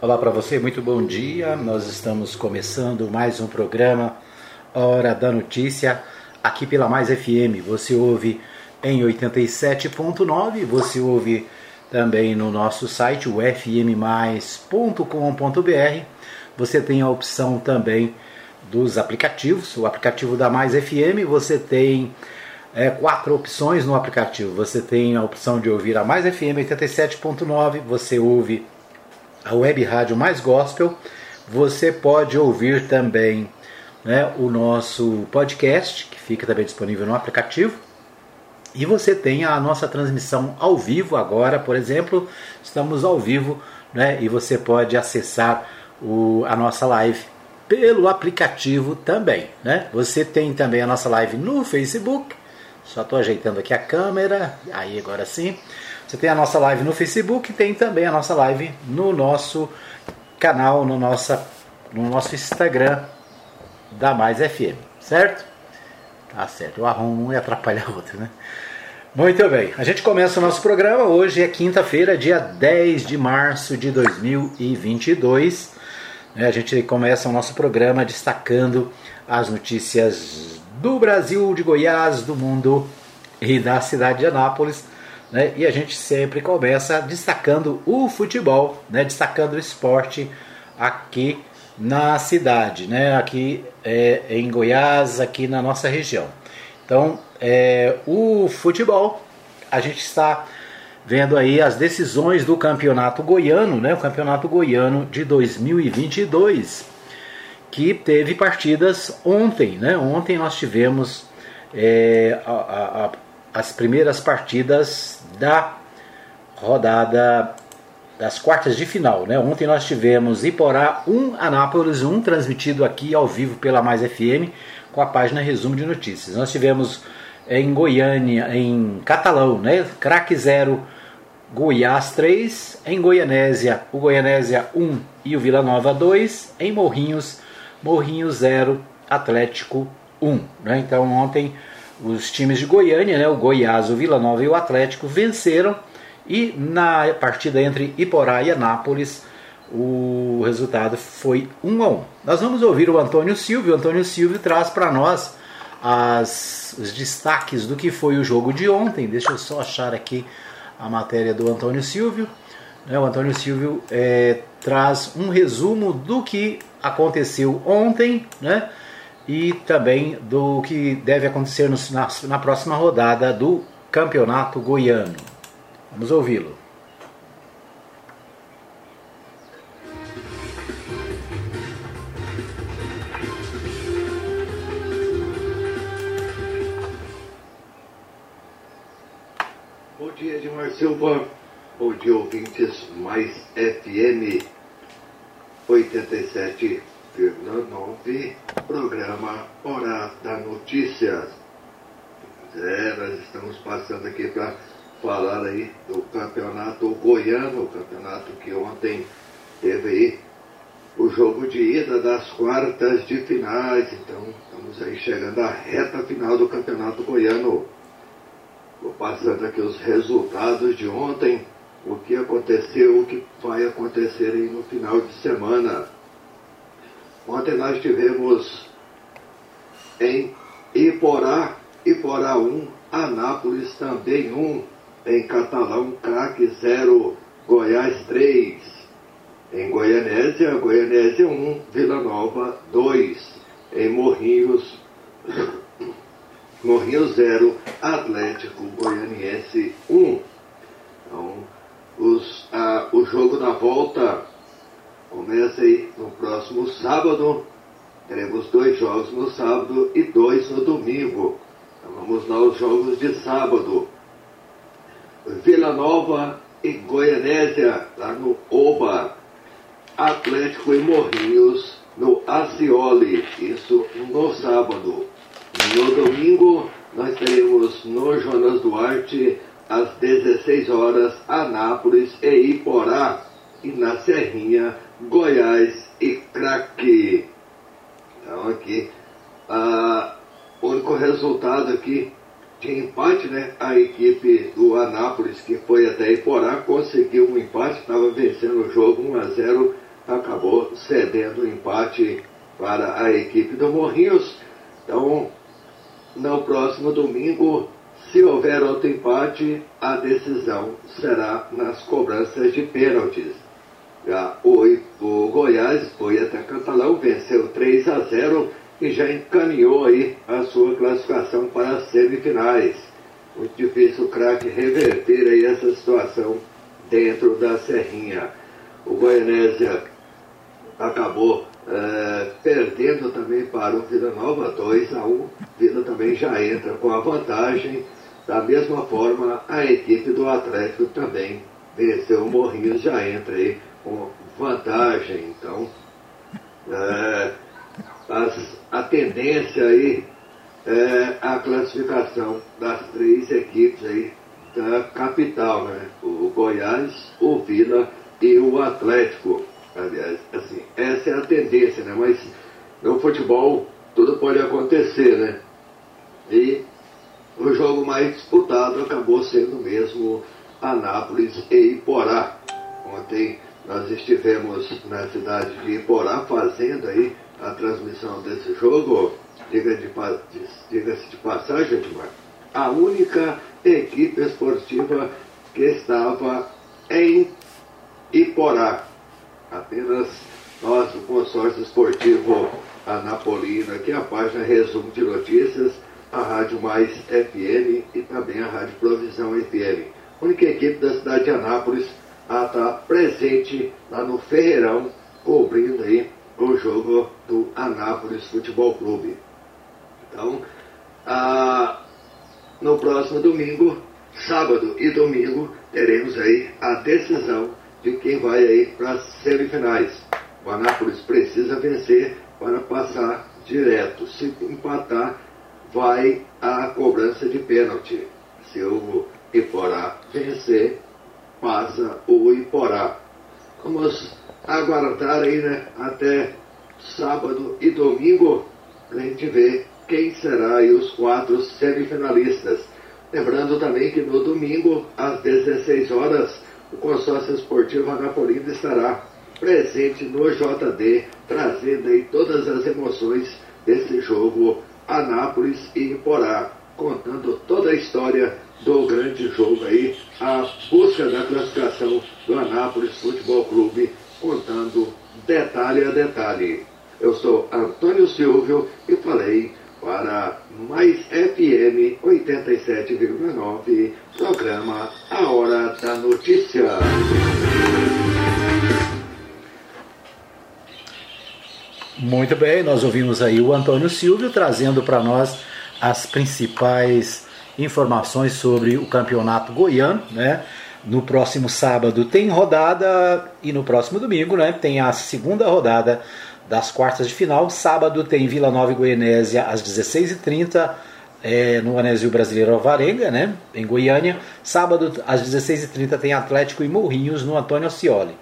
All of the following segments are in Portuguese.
Olá para você, muito bom dia. Nós estamos começando mais um programa Hora da Notícia aqui pela Mais FM. Você ouve em 87.9, você ouve também no nosso site, o fmmais.com.br. Você tem a opção também dos aplicativos, o aplicativo da Mais FM, você tem é, quatro opções no aplicativo. Você tem a opção de ouvir a Mais FM 87.9, você ouve a web rádio mais gospel. Você pode ouvir também né, o nosso podcast, que fica também disponível no aplicativo. E você tem a nossa transmissão ao vivo agora, por exemplo, estamos ao vivo né, e você pode acessar o, a nossa live pelo aplicativo também. Né? Você tem também a nossa live no Facebook. Só estou ajeitando aqui a câmera. Aí agora sim. Você tem a nossa live no Facebook tem também a nossa live no nosso canal, no, nossa, no nosso Instagram da Mais FM, certo? Tá certo, eu arrumo um e atrapalha o outro, né? Muito bem, a gente começa o nosso programa. Hoje é quinta-feira, dia 10 de março de 2022. Né? A gente começa o nosso programa destacando as notícias do Brasil, de Goiás, do mundo e da cidade de Anápolis né? E a gente sempre começa destacando o futebol, né? destacando o esporte aqui na cidade, né? aqui é, em Goiás, aqui na nossa região. Então, é, o futebol, a gente está vendo aí as decisões do campeonato goiano, né? o campeonato goiano de 2022, que teve partidas ontem. Né? Ontem nós tivemos é, a, a as primeiras partidas da rodada das quartas de final. Né? Ontem nós tivemos Iporá 1, Anápolis 1, transmitido aqui ao vivo pela Mais FM, com a página Resumo de Notícias. Nós tivemos em Goiânia, em Catalão, né? Craque 0, Goiás 3, em Goianésia, o Goianésia 1 e o Vila Nova 2, em Morrinhos, Morrinhos 0, Atlético 1. Né? Então ontem os times de Goiânia, né, o Goiás, o Vila Nova e o Atlético venceram e na partida entre Iporá e Anápolis o resultado foi 1 a 1. Nós vamos ouvir o Antônio Silvio. O Antônio Silvio traz para nós as, os destaques do que foi o jogo de ontem. Deixa eu só achar aqui a matéria do Antônio Silvio. Né, o Antônio Silvio é, traz um resumo do que aconteceu ontem, né? E também do que deve acontecer na, na próxima rodada do Campeonato Goiano. Vamos ouvi-lo. Bom dia, Edmar Silva. Bom dia, ouvintes mais FM 87 9, programa Hora da Notícia. É, nós estamos passando aqui para falar aí do campeonato goiano, o campeonato que ontem teve aí o jogo de ida das quartas de finais. Então, estamos aí chegando à reta final do campeonato goiano. Vou passando aqui os resultados de ontem, o que aconteceu, o que vai acontecer aí no final de semana. Ontem nós tivemos em Iporá, Iporá 1, Anápolis também 1, em Catalão, Craque 0, Goiás 3. Em Goianésia, Goianésia 1, Vila Nova 2. Em Morrinhos, Morrinhos 0, Atlético Goianiense 1. Então, os, a, o jogo da volta Começa aí no próximo sábado. Teremos dois jogos no sábado e dois no domingo. Então vamos lá aos jogos de sábado. Vila Nova e Goianésia, lá no Oba. Atlético e Morrinhos no Acioli, isso no sábado. No domingo, nós teremos no Jonas Duarte, às 16 horas, Anápolis e Iporá. E na Serrinha, Goiás e Craque. Então aqui, a, o único resultado aqui de empate, né? A equipe do Anápolis, que foi até Iporá, conseguiu um empate, estava vencendo o jogo 1 a 0 cedendo o empate para a equipe do Morrinhos. Então, no próximo domingo, se houver outro empate, a decisão será nas cobranças de pênaltis. Já o, Goiás foi até Catalão, venceu 3 a 0 e já encaminhou aí a sua classificação para as semifinais. Muito difícil o craque reverter aí essa situação dentro da Serrinha. O Goianésia acabou é, perdendo também para o Vila Nova 2 a 1. Vila também já entra com a vantagem. Da mesma forma, a equipe do Atlético também venceu o Morrinhos, já entra aí vantagem. Então, é, as, a tendência aí é a classificação das três equipes aí da capital, né? O Goiás, o Vila e o Atlético. Aliás, assim, essa é a tendência, né? Mas no futebol tudo pode acontecer, né? E o jogo mais disputado acabou sendo mesmo Anápolis e Iporá. Ontem nós estivemos na cidade de Iporá fazendo aí a transmissão desse jogo. Diga-se de, diga de passagem, Edmar, a única equipe esportiva que estava em Iporá. Apenas nós, do consórcio esportivo Anapolina, aqui a página Resumo de Notícias, a Rádio Mais FM e também a Rádio Provisão FM. Única equipe da cidade de Anápolis a estar presente lá no Ferreirão, cobrindo aí o jogo do Anápolis Futebol Clube. Então, no próximo domingo, sábado e domingo, teremos aí a decisão de quem vai aí para as semifinais. O Anápolis precisa vencer para passar direto. Se empatar, vai a cobrança de pênalti. Se o Iporá vencer, passa o Iporá. Vamos aguardar aí, né, até sábado e domingo, para a gente ver quem será aí os quatro semifinalistas. Lembrando também que no domingo, às 16 horas, o consórcio esportivo Anapolina estará presente no JD, trazendo aí todas as emoções desse jogo Anápolis e Iporá, contando toda a história do grande jogo aí, a busca da classificação do Anápolis Futebol Clube, contando detalhe a detalhe. Eu sou Antônio Silvio e falei para Mais FM 87,9, programa A Hora da Notícia. Muito bem, nós ouvimos aí o Antônio Silvio trazendo para nós as principais informações sobre o campeonato goiano, né? No próximo sábado tem rodada e no próximo domingo, né, tem a segunda rodada das quartas de final. Sábado tem Vila Nova e Goianésia às 16h30 é, no Anésio Brasileiro Alvarenga, né, em Goiânia. Sábado às 16h30 tem Atlético e Morrinhos no Antônio Ascioli.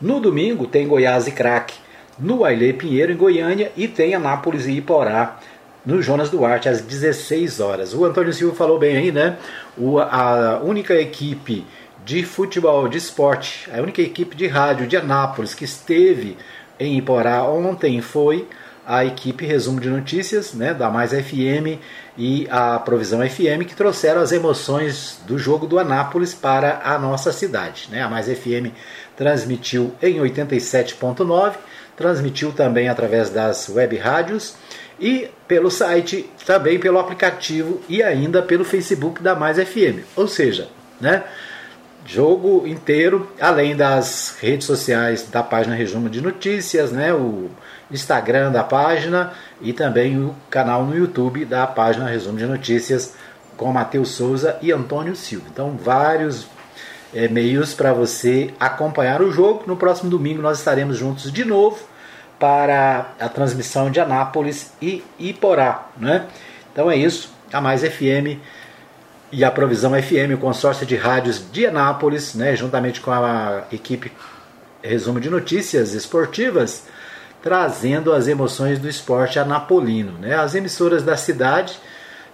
No domingo tem Goiás e Craque no Ailê Pinheiro em Goiânia e tem Anápolis e Iporá no Jonas Duarte às 16 horas. O Antônio Silva falou bem aí, né? O, a única equipe de futebol, de esporte, a única equipe de rádio de Anápolis que esteve em Iporá ontem foi a equipe Resumo de Notícias, né, da Mais FM e a Provisão FM, que trouxeram as emoções do jogo do Anápolis para a nossa cidade. Né? A Mais FM transmitiu em 87.9, transmitiu também através das web rádios e pelo site, também pelo aplicativo e ainda pelo Facebook da Mais FM. Ou seja, né, jogo inteiro, além das redes sociais da página Resumo de Notícias, né, o Instagram da página e também o canal no YouTube da página Resumo de Notícias com Matheus Souza e Antônio Silva. Então, vários é, meios para você acompanhar o jogo. No próximo domingo nós estaremos juntos de novo para a transmissão de Anápolis e Iporá. Né? Então é isso. A Mais FM e a Provisão FM, o consórcio de rádios de Anápolis, né, juntamente com a equipe Resumo de Notícias Esportivas, trazendo as emoções do esporte anapolino. Né? As emissoras da cidade,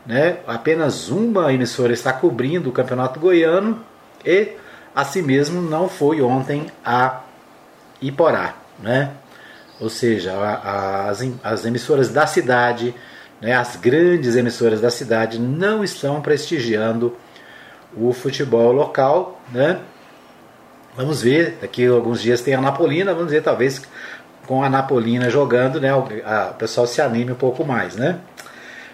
né, apenas uma emissora está cobrindo o Campeonato Goiano e, assim mesmo, não foi ontem a Iporá. Né? Ou seja, as, as emissoras da cidade, né, as grandes emissoras da cidade não estão prestigiando o futebol local, né? Vamos ver, daqui a alguns dias tem a Napolina, vamos ver talvez com a Napolina jogando, né, o, a, o pessoal se anime um pouco mais, né?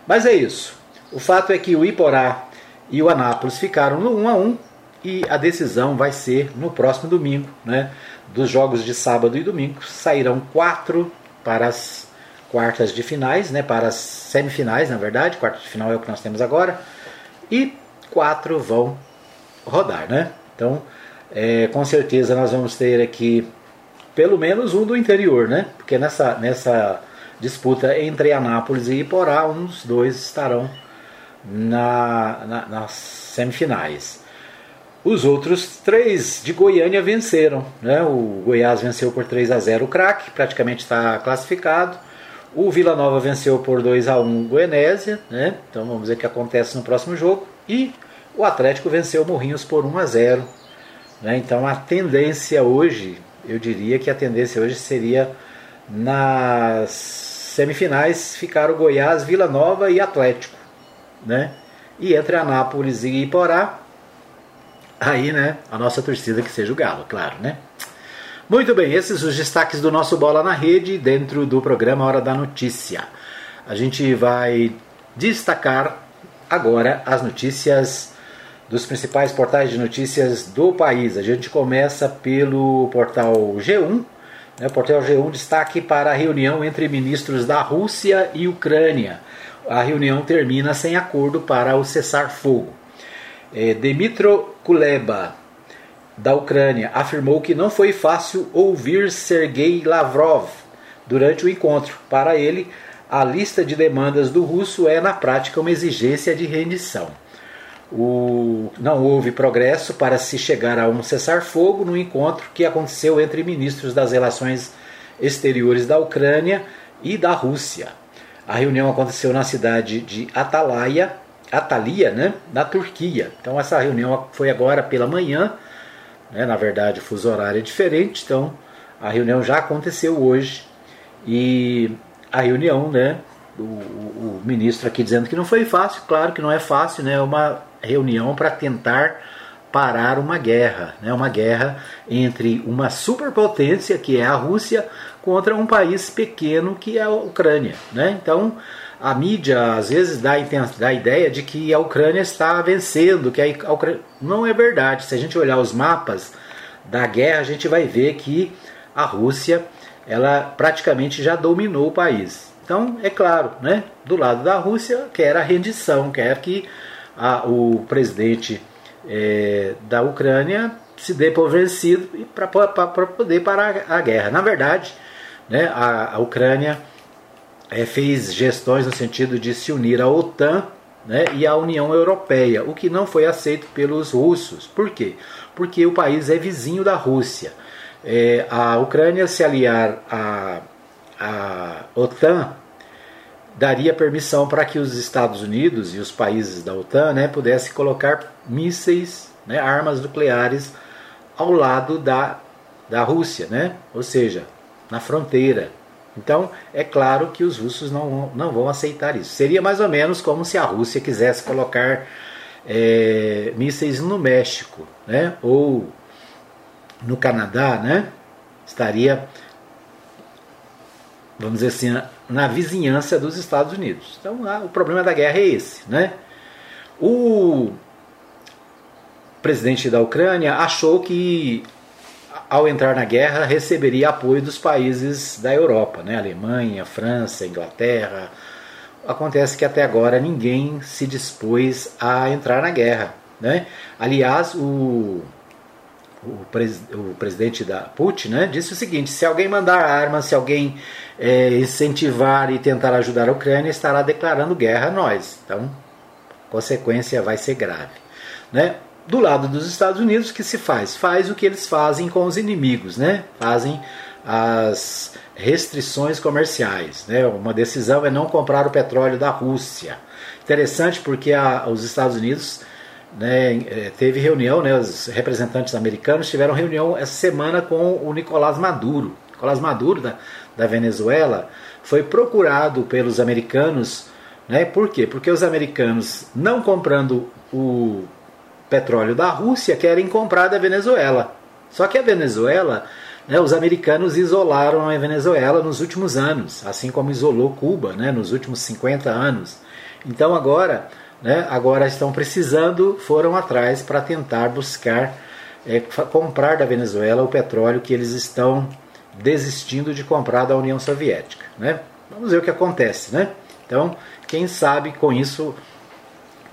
Mas é isso. O fato é que o Iporá e o Anápolis ficaram no 1 a 1 e a decisão vai ser no próximo domingo, né? Dos jogos de sábado e domingo sairão quatro para as quartas de finais, né? Para as semifinais, na verdade, quartas de final é o que nós temos agora e quatro vão rodar, né? Então, é, com certeza nós vamos ter aqui pelo menos um do interior, né? Porque nessa, nessa disputa entre Anápolis e Iporá, uns dois estarão na, na, nas semifinais. Os outros três de Goiânia venceram. Né? O Goiás venceu por 3 a 0 o craque, praticamente está classificado. O Vila Nova venceu por 2 a 1 o Goianésia, né? então vamos ver o que acontece no próximo jogo. E o Atlético venceu o Morrinhos por 1 a 0 né? Então a tendência hoje, eu diria que a tendência hoje seria nas semifinais ficar o Goiás, Vila Nova e Atlético. Né? E entre Anápolis e Iporá, aí né, a nossa torcida que seja o Galo, claro. Né? Muito bem, esses os destaques do nosso Bola na Rede dentro do programa Hora da Notícia. A gente vai destacar agora as notícias dos principais portais de notícias do país. A gente começa pelo portal G1. Né, portal G1 destaque para a reunião entre ministros da Rússia e Ucrânia. A reunião termina sem acordo para o cessar-fogo. É, Dmitro Kuleba, da Ucrânia, afirmou que não foi fácil ouvir Sergei Lavrov durante o encontro. Para ele, a lista de demandas do russo é, na prática, uma exigência de rendição o, não houve progresso para se chegar a um cessar-fogo no encontro que aconteceu entre ministros das relações exteriores da Ucrânia e da Rússia. A reunião aconteceu na cidade de Atalaia, Atalia, né, na Turquia. Então essa reunião foi agora pela manhã, né, na verdade o fuso horário é diferente, então a reunião já aconteceu hoje e a reunião, né, o, o, ministro aqui dizendo que não foi fácil, claro que não é fácil, né, é uma reunião para tentar parar uma guerra, né? uma guerra entre uma superpotência, que é a Rússia, contra um país pequeno, que é a Ucrânia. Né? Então, a mídia às vezes dá, dá a ideia de que a Ucrânia está vencendo, que a Ucrânia... não é verdade. Se a gente olhar os mapas da guerra, a gente vai ver que a Rússia ela praticamente já dominou o país. Então, é claro, né? do lado da Rússia quer a rendição, quer que a, o presidente é, da Ucrânia se dê por vencido para poder parar a guerra. Na verdade, né, a, a Ucrânia é, fez gestões no sentido de se unir à OTAN né, e à União Europeia, o que não foi aceito pelos russos. Por quê? Porque o país é vizinho da Rússia. É, a Ucrânia se aliar à, à OTAN daria permissão para que os Estados Unidos e os países da OTAN né, pudessem colocar mísseis, né, armas nucleares ao lado da, da Rússia, né? ou seja, na fronteira. Então, é claro que os russos não, não vão aceitar isso. Seria mais ou menos como se a Rússia quisesse colocar é, mísseis no México, né? ou no Canadá, né? estaria, vamos dizer assim, na vizinhança dos Estados Unidos. Então o problema da guerra é esse. Né? O presidente da Ucrânia achou que ao entrar na guerra receberia apoio dos países da Europa, né? Alemanha, França, Inglaterra. Acontece que até agora ninguém se dispôs a entrar na guerra. Né? Aliás, o o, pres, o presidente da Putin né, disse o seguinte: se alguém mandar armas, se alguém é, incentivar e tentar ajudar a Ucrânia, estará declarando guerra a nós. Então, consequência vai ser grave. Né? Do lado dos Estados Unidos, o que se faz? Faz o que eles fazem com os inimigos, né? fazem as restrições comerciais. Né? Uma decisão é não comprar o petróleo da Rússia. Interessante porque a, os Estados Unidos né, é, teve reunião, né, os representantes americanos tiveram reunião essa semana com o Nicolás Maduro. Nicolás Maduro, da, da Venezuela, foi procurado pelos americanos. Né? Por quê? Porque os americanos, não comprando o petróleo da Rússia, querem comprar da Venezuela. Só que a Venezuela, né, os americanos isolaram a Venezuela nos últimos anos, assim como isolou Cuba né, nos últimos 50 anos. Então agora, né, agora estão precisando, foram atrás para tentar buscar é, comprar da Venezuela o petróleo que eles estão desistindo de comprar da União Soviética. Né? Vamos ver o que acontece. Né? Então, quem sabe com isso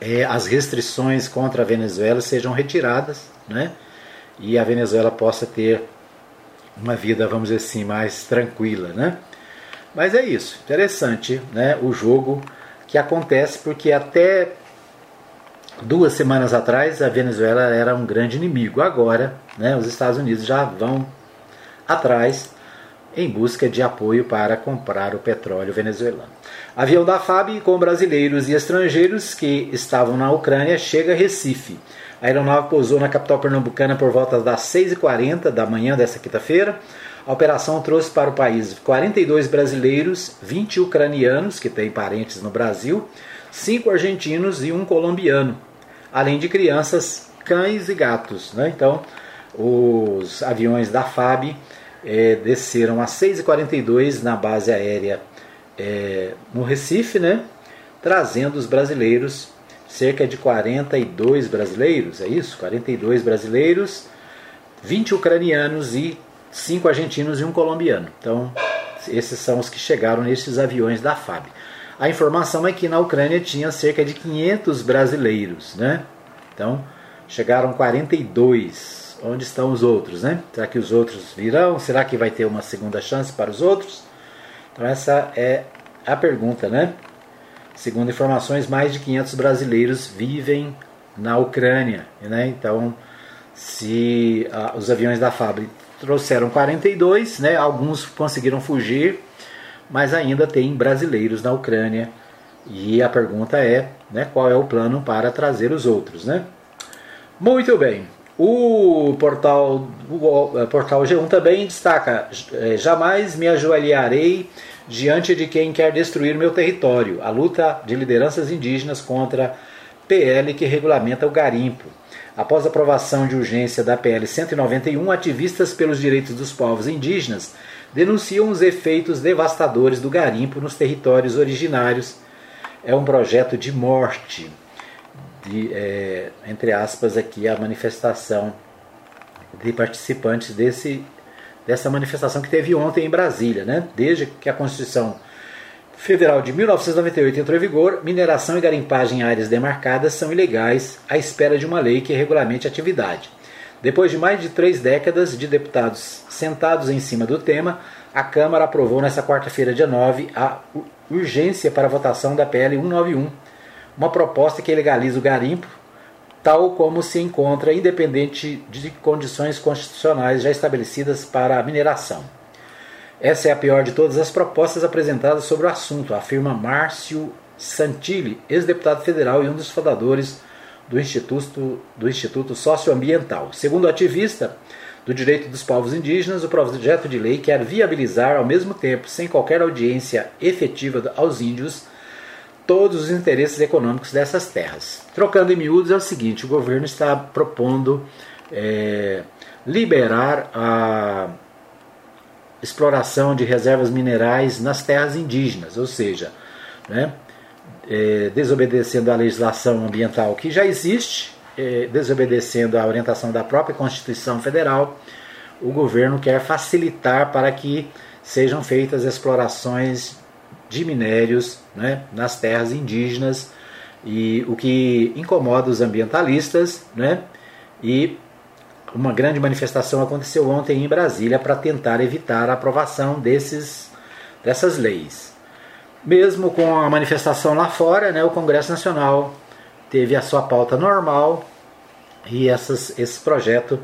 é, as restrições contra a Venezuela sejam retiradas né? e a Venezuela possa ter uma vida, vamos dizer assim, mais tranquila. Né? Mas é isso, interessante né? o jogo que acontece porque até duas semanas atrás a Venezuela era um grande inimigo. Agora, né, os Estados Unidos já vão atrás em busca de apoio para comprar o petróleo venezuelano. Avião da FAB com brasileiros e estrangeiros que estavam na Ucrânia chega a Recife. A aeronave pousou na capital pernambucana por volta das 6h40 da manhã desta quinta-feira. A operação trouxe para o país 42 brasileiros, 20 ucranianos, que têm parentes no Brasil, 5 argentinos e um colombiano além de crianças, cães e gatos. Né? Então, os aviões da FAB é, desceram às 6h42 na base aérea é, no Recife, né? trazendo os brasileiros, cerca de 42 brasileiros, é isso? 42 brasileiros, 20 ucranianos e 5 argentinos e um colombiano. Então, esses são os que chegaram nesses aviões da FAB. A informação é que na Ucrânia tinha cerca de 500 brasileiros, né? Então, chegaram 42. Onde estão os outros, né? Será que os outros virão? Será que vai ter uma segunda chance para os outros? Então, essa é a pergunta, né? Segundo informações, mais de 500 brasileiros vivem na Ucrânia, né? Então, se ah, os aviões da fábrica trouxeram 42, né? Alguns conseguiram fugir mas ainda tem brasileiros na Ucrânia. E a pergunta é, né, qual é o plano para trazer os outros, né? Muito bem. O portal, o portal G1 também destaca: é, jamais me ajoelharei diante de quem quer destruir meu território. A luta de lideranças indígenas contra PL que regulamenta o garimpo. Após a aprovação de urgência da PL 191, ativistas pelos direitos dos povos indígenas denunciam os efeitos devastadores do garimpo nos territórios originários. É um projeto de morte, de, é, entre aspas, aqui a manifestação de participantes desse, dessa manifestação que teve ontem em Brasília. Né? Desde que a Constituição Federal de 1998 entrou em vigor, mineração e garimpagem em áreas demarcadas são ilegais à espera de uma lei que regulamente a atividade. Depois de mais de três décadas de deputados sentados em cima do tema, a Câmara aprovou nesta quarta-feira, dia 9, a urgência para a votação da PL 191, uma proposta que legaliza o garimpo, tal como se encontra independente de condições constitucionais já estabelecidas para a mineração. Essa é a pior de todas as propostas apresentadas sobre o assunto, afirma Márcio Santilli, ex-deputado federal e um dos fundadores do Instituto, do Instituto Socioambiental. Segundo o ativista do direito dos povos indígenas, o projeto de lei quer viabilizar, ao mesmo tempo, sem qualquer audiência efetiva aos índios, todos os interesses econômicos dessas terras. Trocando em miúdos, é o seguinte: o governo está propondo é, liberar a exploração de reservas minerais nas terras indígenas, ou seja, né, é, desobedecendo a legislação ambiental que já existe, é, desobedecendo a orientação da própria Constituição Federal, o governo quer facilitar para que sejam feitas explorações de minérios né, nas terras indígenas e o que incomoda os ambientalistas, né? E uma grande manifestação aconteceu ontem em Brasília para tentar evitar a aprovação desses, dessas leis. Mesmo com a manifestação lá fora, né, o Congresso Nacional teve a sua pauta normal e essas, esse projeto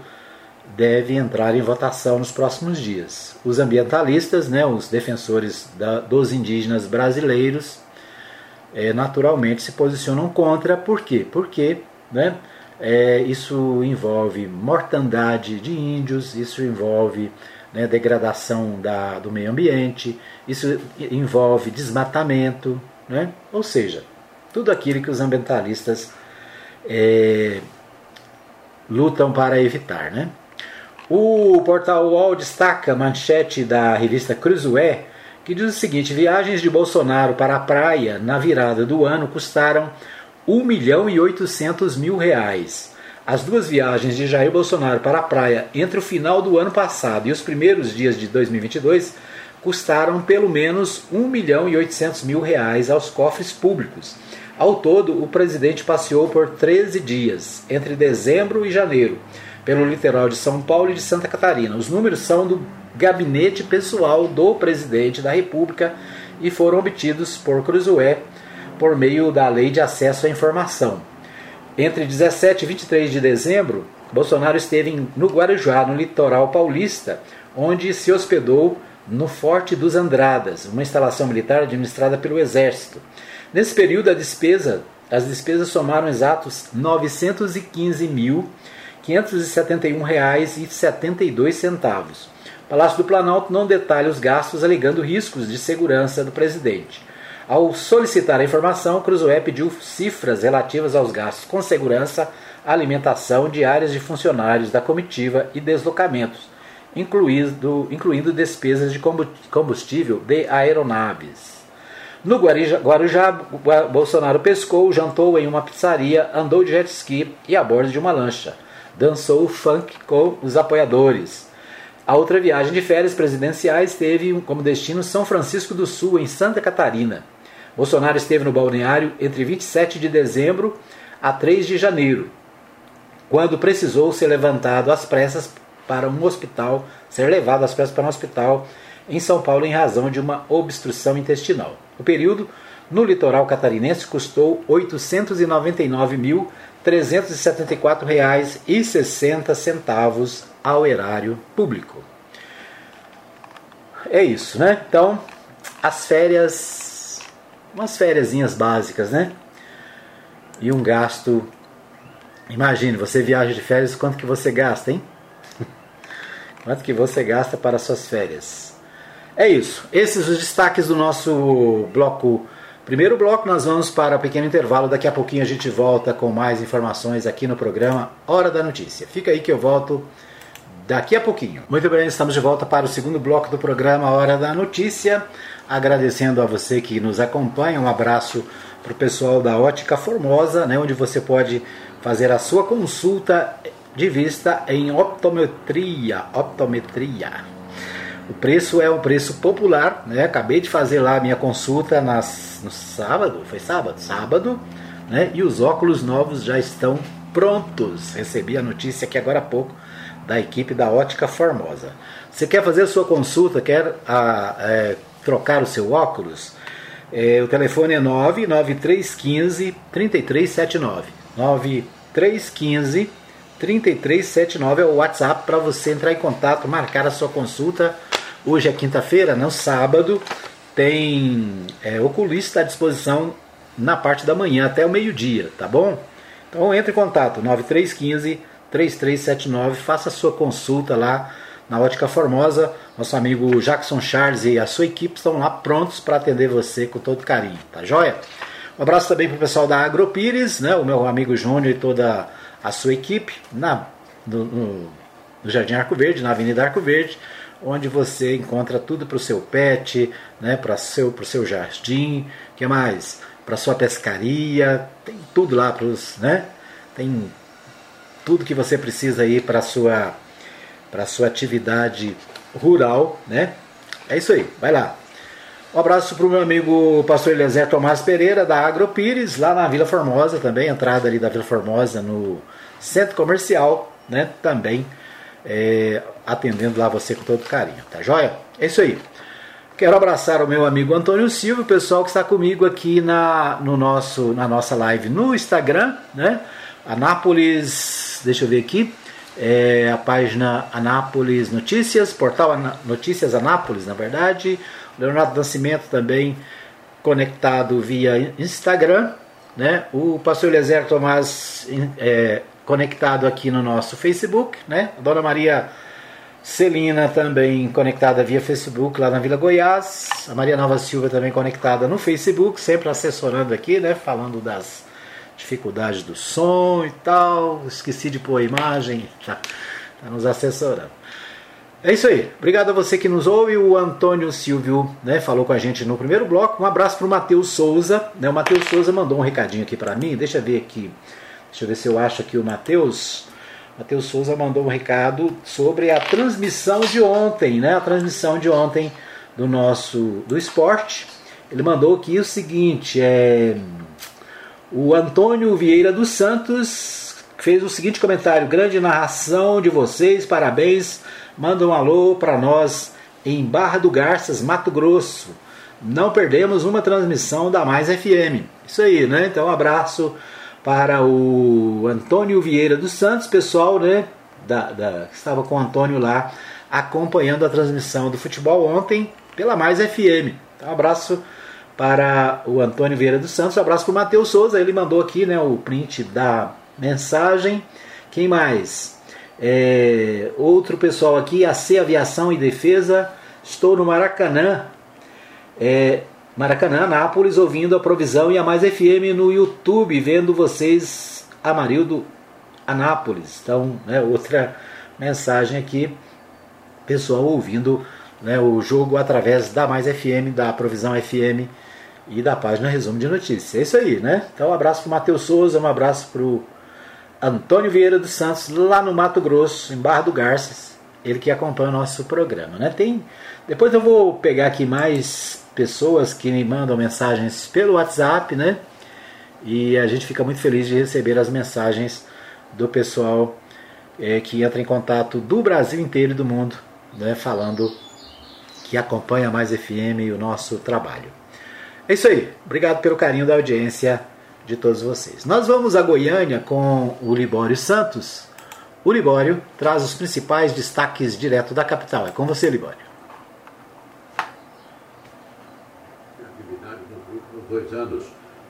deve entrar em votação nos próximos dias. Os ambientalistas, né, os defensores da, dos indígenas brasileiros, é, naturalmente se posicionam contra. Por quê? Porque né, é, isso envolve mortandade de índios, isso envolve né, degradação da, do meio ambiente, isso envolve desmatamento, né? ou seja, tudo aquilo que os ambientalistas é, lutam para evitar. Né? O portal UOL destaca a manchete da revista Cruzoé, que diz o seguinte: viagens de Bolsonaro para a praia na virada do ano custaram 1 milhão e 800 mil reais. As duas viagens de Jair Bolsonaro para a praia entre o final do ano passado e os primeiros dias de 2022 custaram pelo menos 1 milhão e 800 mil reais aos cofres públicos. Ao todo, o presidente passeou por 13 dias, entre dezembro e janeiro, pelo litoral de São Paulo e de Santa Catarina. Os números são do gabinete pessoal do presidente da República e foram obtidos por Cruzoé por meio da Lei de Acesso à Informação. Entre 17 e 23 de dezembro, Bolsonaro esteve no Guarujá, no litoral paulista, onde se hospedou no Forte dos Andradas, uma instalação militar administrada pelo Exército. Nesse período, a despesa, as despesas somaram exatos R$ 915.571,72. O Palácio do Planalto não detalha os gastos, alegando riscos de segurança do presidente. Ao solicitar a informação, Cruzoé pediu cifras relativas aos gastos com segurança, alimentação, diárias de funcionários da comitiva e deslocamentos, incluindo, incluindo despesas de combustível de aeronaves. No Guarujá, Bolsonaro pescou, jantou em uma pizzaria, andou de jet ski e a bordo de uma lancha. Dançou funk com os apoiadores. A outra viagem de férias presidenciais teve como destino São Francisco do Sul, em Santa Catarina. Bolsonaro esteve no balneário entre 27 de dezembro a 3 de janeiro, quando precisou ser levantado às pressas para um hospital, ser levado às pressas para um hospital em São Paulo em razão de uma obstrução intestinal. O período no litoral catarinense custou R$ 899.374,60 ao erário público. É isso, né? Então, as férias umas férias básicas, né? E um gasto. Imagine, você viaja de férias, quanto que você gasta, hein? quanto que você gasta para suas férias? É isso. Esses os destaques do nosso bloco. Primeiro bloco, nós vamos para um pequeno intervalo. Daqui a pouquinho a gente volta com mais informações aqui no programa Hora da Notícia. Fica aí que eu volto daqui a pouquinho. Muito bem, estamos de volta para o segundo bloco do programa Hora da Notícia. Agradecendo a você que nos acompanha, um abraço para o pessoal da Ótica Formosa, né, onde você pode fazer a sua consulta de vista em optometria. Optometria. O preço é um preço popular, né? Acabei de fazer lá a minha consulta nas, no sábado, foi sábado? Sábado, né? E os óculos novos já estão prontos. Recebi a notícia aqui agora há pouco da equipe da Ótica Formosa. Você quer fazer a sua consulta, quer a, é, trocar o seu óculos? É, o telefone é 99315 3379. 9315 3379 é o WhatsApp para você entrar em contato, marcar a sua consulta. Hoje é quinta-feira, não sábado. Tem é, oculista à disposição na parte da manhã até o meio-dia, tá bom? Então entre em contato 9315 3379, faça sua consulta lá na Ótica Formosa. Nosso amigo Jackson Charles e a sua equipe estão lá prontos para atender você com todo carinho, tá joia? Um abraço também para o pessoal da Agropires, né, o meu amigo Júnior e toda a sua equipe, na, no, no, no Jardim Arco Verde, na Avenida Arco Verde, onde você encontra tudo para o seu pet, né, para o seu, seu jardim, que mais? Para sua pescaria, tem tudo lá para os, né? Tem tudo que você precisa aí para sua para sua atividade rural, né? É isso aí, vai lá. Um abraço para o meu amigo pastor Eliezer Tomás Pereira, da Agropires, lá na Vila Formosa também, entrada ali da Vila Formosa no centro comercial, né? Também é, atendendo lá você com todo carinho, tá joia? É isso aí. Quero abraçar o meu amigo Antônio Silva, o pessoal que está comigo aqui na, no nosso, na nossa live no Instagram, né? Anápolis, deixa eu ver aqui, é a página Anápolis Notícias, portal Notícias Anápolis, na verdade. Leonardo Nascimento também conectado via Instagram, né? O pastor Eliezer Tomás é, conectado aqui no nosso Facebook, né? A Dona Maria Celina também conectada via Facebook lá na Vila Goiás. A Maria Nova Silva também conectada no Facebook, sempre assessorando aqui, né? Falando das dificuldades do som e tal. Esqueci de pôr a imagem, tá, tá nos assessorando. É isso aí. Obrigado a você que nos ouve. O Antônio Silvio né, falou com a gente no primeiro bloco. Um abraço para o Matheus Souza. Né, o Matheus Souza mandou um recadinho aqui para mim. Deixa eu ver aqui. Deixa eu ver se eu acho aqui o Matheus. Matheus Souza mandou um recado sobre a transmissão de ontem, né? A transmissão de ontem do nosso do esporte. Ele mandou aqui o seguinte, é o Antônio Vieira dos Santos fez o seguinte comentário: grande narração de vocês, parabéns. Manda um alô para nós em Barra do Garças, Mato Grosso. Não perdemos uma transmissão da Mais FM. Isso aí, né? Então, um abraço para o Antônio Vieira dos Santos, pessoal, né? Da, da, estava com o Antônio lá acompanhando a transmissão do futebol ontem pela Mais FM. Então, um abraço para o Antônio Vieira dos Santos, um abraço para o Matheus Souza, ele mandou aqui né, o print da mensagem. Quem mais? É, outro pessoal aqui, AC Aviação e Defesa, estou no Maracanã, é, Maracanã, Nápoles, ouvindo a Provisão e a Mais FM no YouTube, vendo vocês, Amarildo, Anápolis. Então, né, outra mensagem aqui, pessoal ouvindo né, o jogo através da Mais FM, da Provisão FM e da página Resumo de Notícias. É isso aí, né? Então, um abraço para o Matheus Souza, um abraço para o Antônio Vieira dos Santos, lá no Mato Grosso, em Barra do Garças, ele que acompanha o nosso programa, né? Tem, depois eu vou pegar aqui mais pessoas que me mandam mensagens pelo WhatsApp, né? E a gente fica muito feliz de receber as mensagens do pessoal é, que entra em contato do Brasil inteiro e do mundo, né? Falando que acompanha mais FM e o nosso trabalho. É isso aí. Obrigado pelo carinho da audiência de todos vocês. Nós vamos a Goiânia com o Libório Santos. O Libório traz os principais destaques direto da capital. É com você, Libório. Atividade nos últimos dois anos.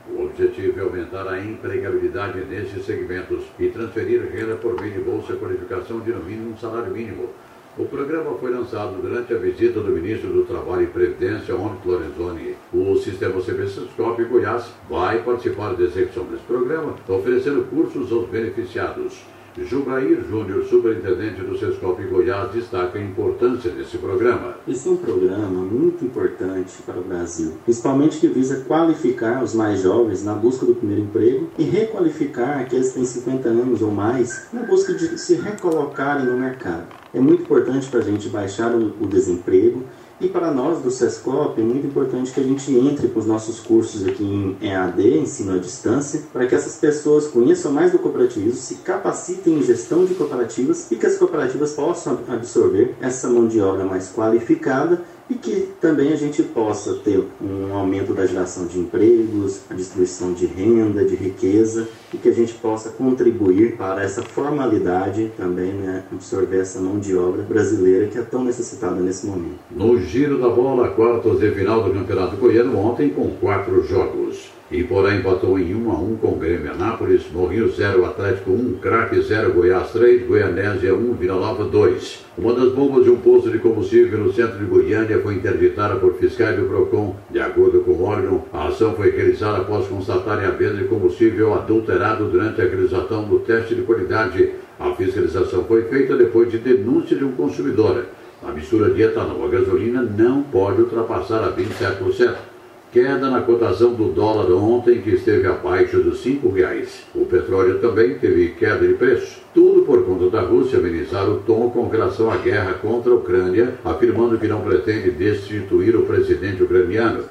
O objetivo é aumentar a empregabilidade nesses segmentos e transferir renda por meio de bolsa qualificação de no mínimo um salário mínimo. O programa foi lançado durante a visita do ministro do Trabalho e Previdência, Onyx Lorenzoni. O Sistema CBCSCOP Goiás vai participar da execução desse programa, oferecendo cursos aos beneficiados. Jubrair Júnior, superintendente do Sescop Goiás, destaca a importância desse programa. Esse é um programa muito importante para o Brasil, principalmente que visa qualificar os mais jovens na busca do primeiro emprego e requalificar aqueles que têm 50 anos ou mais na busca de se recolocarem no mercado. É muito importante para a gente baixar o desemprego e para nós do SESCOP é muito importante que a gente entre com os nossos cursos aqui em EAD, ensino à distância, para que essas pessoas conheçam mais do cooperativismo, se capacitem em gestão de cooperativas e que as cooperativas possam absorver essa mão de obra mais qualificada e que também a gente possa ter um aumento da geração de empregos, a distribuição de renda, de riqueza e que a gente possa contribuir para essa formalidade também, né, absorver essa mão de obra brasileira que é tão necessitada nesse momento. No giro da bola, quartas de final do Campeonato Goiano ontem com quatro jogos. Iporá empatou em 1 a 1 com o Grêmio Anápolis, Morrinho 0, Atlético 1, Craque 0, Goiás 3, Goianésia 1, Vila Nova 2. Uma das bombas de um posto de combustível no centro de Goiânia foi interditada por fiscais do PROCON. De acordo com o órgão, a ação foi realizada após constatarem a venda de combustível adulterado durante a realização do teste de qualidade. A fiscalização foi feita depois de denúncia de um consumidor. A mistura de etanol a gasolina não pode ultrapassar a 27% queda na cotação do dólar ontem, que esteve abaixo dos R$ reais. O petróleo também teve queda de preço. Tudo por conta da Rússia amenizar o tom com relação à guerra contra a Ucrânia, afirmando que não pretende destituir o presidente ucraniano.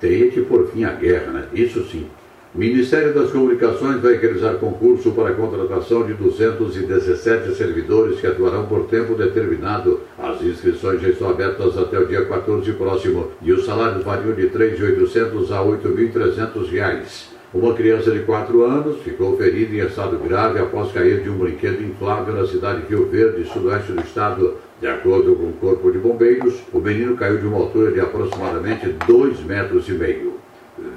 Tem que por fim a guerra, né? Isso sim. Ministério das Comunicações vai realizar concurso para a contratação de 217 servidores que atuarão por tempo determinado. As inscrições já estão abertas até o dia 14 próximo e os salários variam de R$ 3.800 a R$ 8.300. Uma criança de 4 anos ficou ferida em estado grave após cair de um brinquedo inflável na cidade de Rio Verde, sudoeste do estado. De acordo com o Corpo de Bombeiros, o menino caiu de uma altura de aproximadamente 2 metros e meio.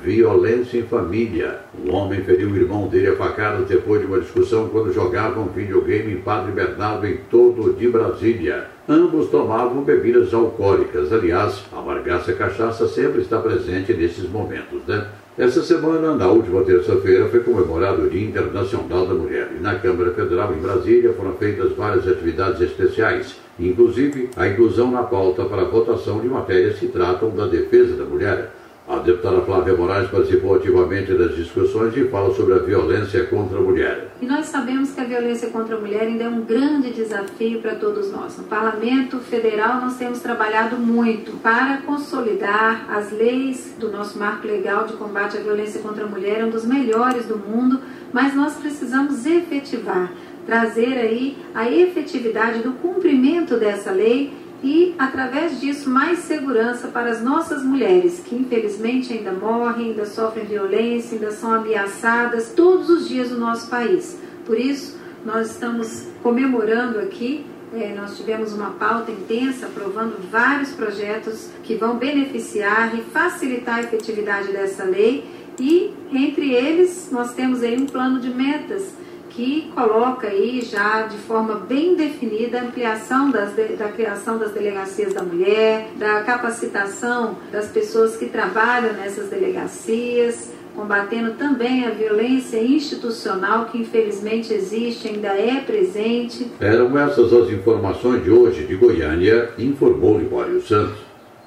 Violência em família. O homem feriu o irmão dele a facadas depois de uma discussão quando jogavam videogame em Padre Bernardo em todo de Brasília. Ambos tomavam bebidas alcoólicas. Aliás, a margaça cachaça sempre está presente nesses momentos, né? Essa semana, na última terça-feira, foi comemorado o Dia Internacional da Mulher. E na Câmara Federal, em Brasília, foram feitas várias atividades especiais, inclusive a inclusão na pauta para a votação de matérias que tratam da defesa da mulher. A deputada Flávia Moraes participou ativamente das discussões e fala sobre a violência contra a mulher. E nós sabemos que a violência contra a mulher ainda é um grande desafio para todos nós. No Parlamento Federal, nós temos trabalhado muito para consolidar as leis do nosso marco legal de combate à violência contra a mulher, é um dos melhores do mundo, mas nós precisamos efetivar, trazer aí a efetividade do cumprimento dessa lei e, através disso, mais segurança para as nossas mulheres, que infelizmente ainda morrem, ainda sofrem violência, ainda são ameaçadas todos os dias no nosso país. Por isso, nós estamos comemorando aqui. É, nós tivemos uma pauta intensa aprovando vários projetos que vão beneficiar e facilitar a efetividade dessa lei e entre eles nós temos aí um plano de metas que coloca aí já de forma bem definida a ampliação das, da criação das delegacias da mulher, da capacitação das pessoas que trabalham nessas delegacias, combatendo também a violência institucional que infelizmente existe, ainda é presente. Eram essas as informações de hoje de Goiânia, informou Libório Santos.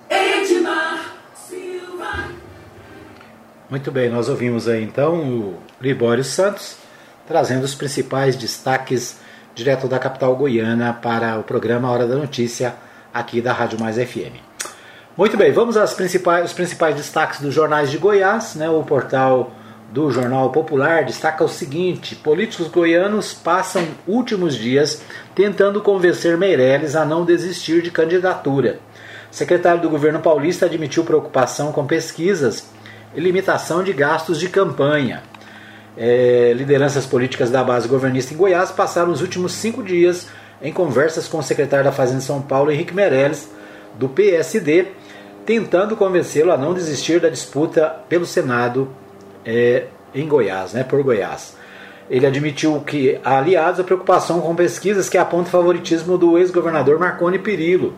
Edmar Silva. Muito bem, nós ouvimos aí então o Libório Santos trazendo os principais destaques direto da capital goiana para o programa Hora da Notícia aqui da Rádio Mais FM. Muito bem, vamos aos principais, os principais destaques dos jornais de Goiás. Né? O portal do Jornal Popular destaca o seguinte: políticos goianos passam últimos dias tentando convencer Meirelles a não desistir de candidatura. Secretário do governo paulista admitiu preocupação com pesquisas e limitação de gastos de campanha é, lideranças políticas da base governista em Goiás passaram os últimos cinco dias em conversas com o secretário da Fazenda de São Paulo, Henrique Meirelles, do PSD, tentando convencê-lo a não desistir da disputa pelo Senado é, em Goiás, né, por Goiás. Ele admitiu que, aliados, a preocupação com pesquisas que apontam favoritismo do ex-governador Marconi Perillo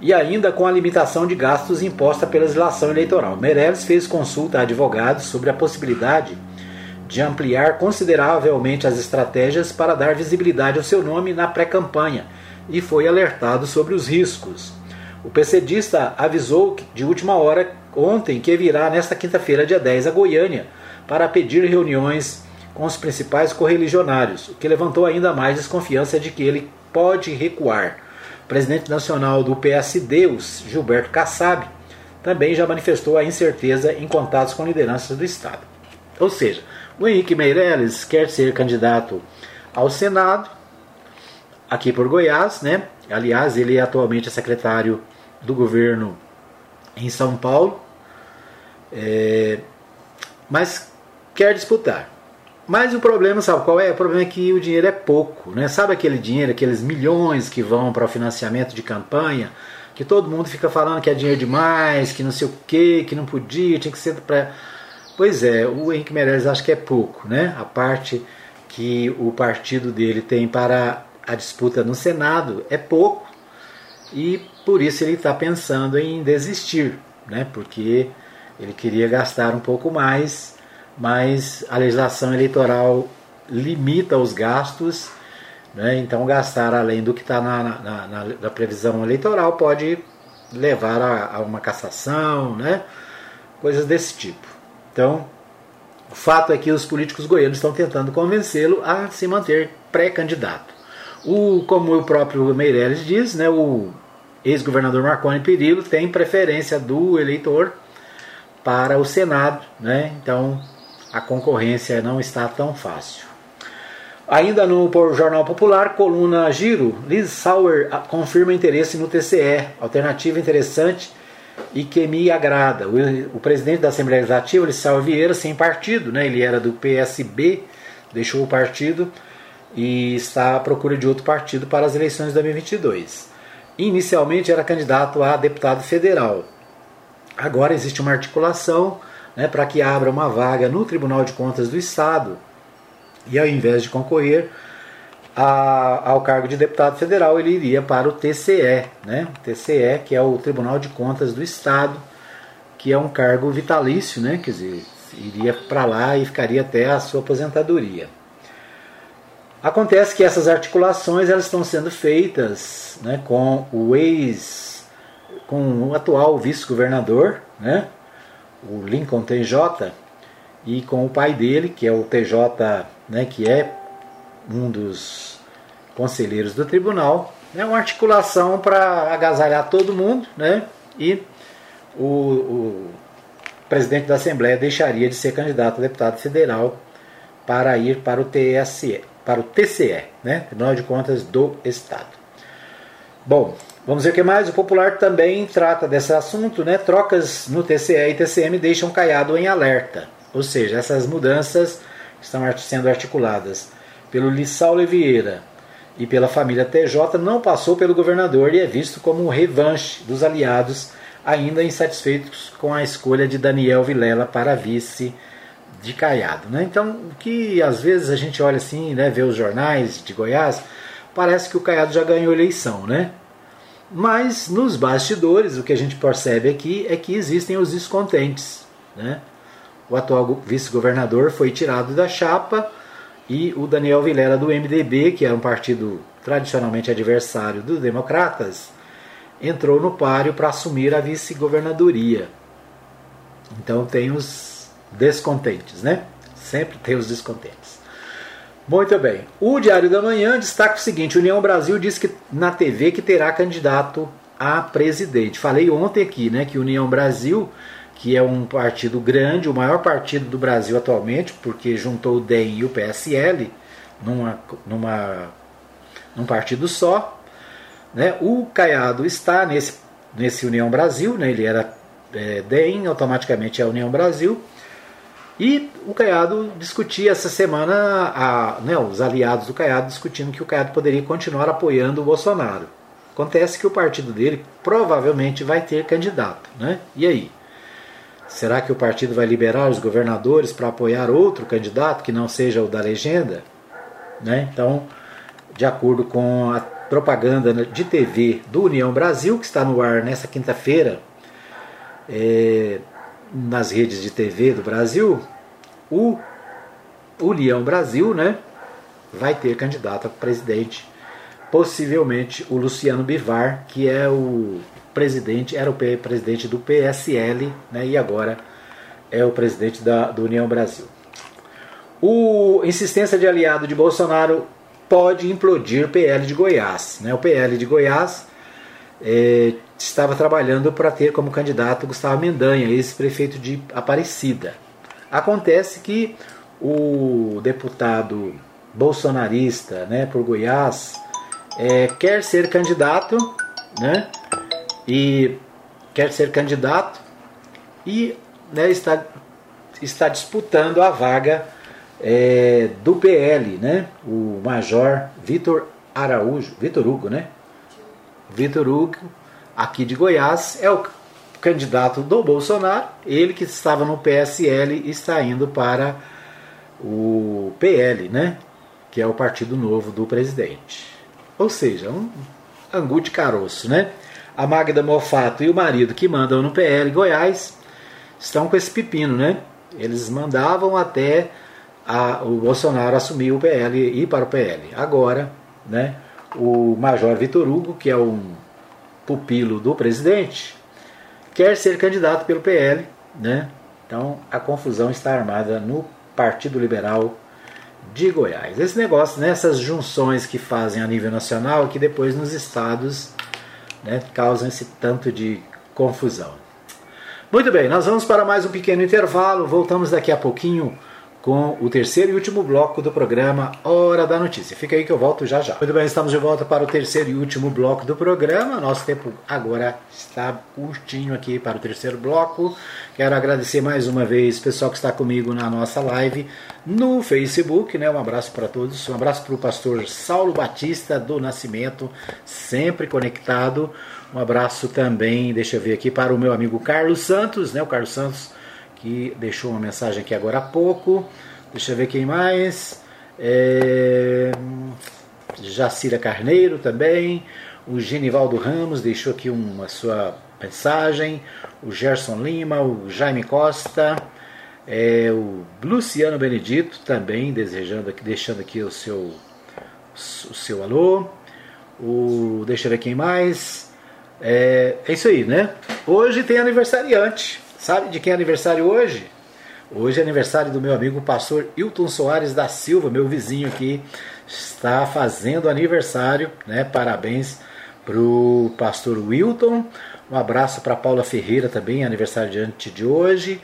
e ainda com a limitação de gastos imposta pela legislação eleitoral. Meirelles fez consulta a advogados sobre a possibilidade de ampliar consideravelmente as estratégias para dar visibilidade ao seu nome na pré-campanha e foi alertado sobre os riscos. O PCdista avisou de última hora ontem que virá nesta quinta-feira, dia 10, a Goiânia para pedir reuniões com os principais correligionários, o que levantou ainda mais desconfiança de que ele pode recuar. O presidente nacional do PSD, Gilberto Kassab, também já manifestou a incerteza em contatos com lideranças do Estado. Ou seja, o Henrique Meirelles quer ser candidato ao Senado, aqui por Goiás, né? Aliás, ele é atualmente secretário do governo em São Paulo, é, mas quer disputar. Mas o problema, sabe qual é? O problema é que o dinheiro é pouco, né? Sabe aquele dinheiro, aqueles milhões que vão para o financiamento de campanha, que todo mundo fica falando que é dinheiro demais, que não sei o que, que não podia, tinha que ser para Pois é, o Henrique Meirelles acho que é pouco, né? A parte que o partido dele tem para a disputa no Senado é pouco e por isso ele está pensando em desistir, né? Porque ele queria gastar um pouco mais, mas a legislação eleitoral limita os gastos, né? Então gastar além do que está na, na, na, na, previsão eleitoral pode levar a, a uma cassação, né? Coisas desse tipo. Então, o fato é que os políticos goianos estão tentando convencê-lo a se manter pré-candidato. O, como o próprio Meirelles diz, né, o ex-governador Marconi Perillo tem preferência do eleitor para o Senado, né? então a concorrência não está tão fácil. Ainda no Jornal Popular, coluna Giro, Liz Sauer confirma interesse no TCE, alternativa interessante e que me agrada. O, o presidente da Assembleia Legislativa, Lissau Vieira, sem partido, né? ele era do PSB, deixou o partido e está à procura de outro partido para as eleições de 2022. Inicialmente era candidato a deputado federal. Agora existe uma articulação né, para que abra uma vaga no Tribunal de Contas do Estado. E ao invés de concorrer a, ao cargo de deputado federal, ele iria para o TCE, né? TCE, que é o Tribunal de Contas do Estado, que é um cargo vitalício, né? Quer dizer, iria para lá e ficaria até a sua aposentadoria. Acontece que essas articulações elas estão sendo feitas né, com o ex, com o atual vice-governador, né, o Lincoln TJ, e com o pai dele, que é o TJ, né, que é um dos conselheiros do tribunal. Né, uma articulação para agasalhar todo mundo, né, e o, o presidente da Assembleia deixaria de ser candidato a deputado federal para ir para o TSE, para o TCE, né? Tribunal de Contas do Estado. Bom, vamos ver o que mais. O Popular também trata desse assunto, né? Trocas no TCE e TCM deixam Caiado em alerta. Ou seja, essas mudanças estão sendo articuladas pelo Lissau Vieira e pela família TJ não passou pelo governador e é visto como um revanche dos aliados ainda insatisfeitos com a escolha de Daniel Vilela para vice de Caiado. Né? Então, o que às vezes a gente olha assim, né, vê os jornais de Goiás, parece que o Caiado já ganhou eleição, né? Mas nos bastidores, o que a gente percebe aqui é que existem os descontentes. Né? O atual vice-governador foi tirado da chapa e o Daniel Vilela do MDB, que era um partido tradicionalmente adversário dos democratas, entrou no páreo para assumir a vice-governadoria. Então tem os descontentes, né? Sempre tem os descontentes. Muito bem. O Diário da Manhã destaca o seguinte: União Brasil diz que na TV que terá candidato a presidente. Falei ontem aqui, né, que União Brasil, que é um partido grande, o maior partido do Brasil atualmente, porque juntou o DEM e o PSL numa, numa, num partido só, né? O Caiado está nesse, nesse União Brasil, né? ele era é, DEM, automaticamente é União Brasil. E o Caiado discutia essa semana, a, né, os aliados do Caiado discutindo que o Caiado poderia continuar apoiando o Bolsonaro. Acontece que o partido dele provavelmente vai ter candidato. Né? E aí? Será que o partido vai liberar os governadores para apoiar outro candidato que não seja o da legenda? Né? Então, de acordo com a propaganda de TV do União Brasil, que está no ar nessa quinta-feira, é, nas redes de TV do Brasil, o União Brasil né, vai ter candidato a presidente, possivelmente o Luciano Bivar, que é o presidente, era o presidente do PSL né, e agora é o presidente da, do União Brasil. O insistência de aliado de Bolsonaro pode implodir o PL de Goiás. Né? O PL de Goiás é, estava trabalhando para ter como candidato Gustavo Mendanha, ex-prefeito de Aparecida. Acontece que o deputado bolsonarista né, por Goiás é, quer ser candidato, né, e quer ser candidato e né, está, está disputando a vaga é, do PL, né? O Major Vitor Araújo, Vitor Hugo, né? Vitor Hugo, aqui de Goiás, é o candidato do Bolsonaro. Ele que estava no PSL está indo para o PL, né? Que é o partido novo do presidente. Ou seja, um angu de caroço, né? A Magda Mofato e o marido que mandam no PL Goiás estão com esse pepino, né? Eles mandavam até a, o Bolsonaro assumiu o PL e ir para o PL. Agora, né, o Major Vitor Hugo, que é um pupilo do presidente, quer ser candidato pelo PL, né? Então a confusão está armada no Partido Liberal de Goiás. Esse negócio, nessas né, junções que fazem a nível nacional, que depois nos estados né, causam esse tanto de confusão. Muito bem, nós vamos para mais um pequeno intervalo. Voltamos daqui a pouquinho com o terceiro e último bloco do programa Hora da Notícia. Fica aí que eu volto já já. Muito bem, estamos de volta para o terceiro e último bloco do programa. Nosso tempo agora está curtinho aqui para o terceiro bloco. Quero agradecer mais uma vez o pessoal que está comigo na nossa live no Facebook. Né? Um abraço para todos. Um abraço para o pastor Saulo Batista do Nascimento, sempre conectado. Um abraço também, deixa eu ver aqui, para o meu amigo Carlos Santos, né? o Carlos Santos que deixou uma mensagem aqui agora há pouco. Deixa eu ver quem mais. É... Jacira Carneiro também. O Genivaldo Ramos deixou aqui uma sua mensagem. O Gerson Lima, o Jaime Costa. É, o Luciano Benedito também desejando aqui, deixando aqui o seu, o seu alô. O, deixa eu ver quem mais. É, é isso aí, né? Hoje tem aniversariante. Sabe de quem é aniversário hoje? Hoje é aniversário do meu amigo pastor Hilton Soares da Silva, meu vizinho aqui, está fazendo aniversário, né? Parabéns pro pastor Wilton. Um abraço para Paula Ferreira também, aniversário diante de hoje.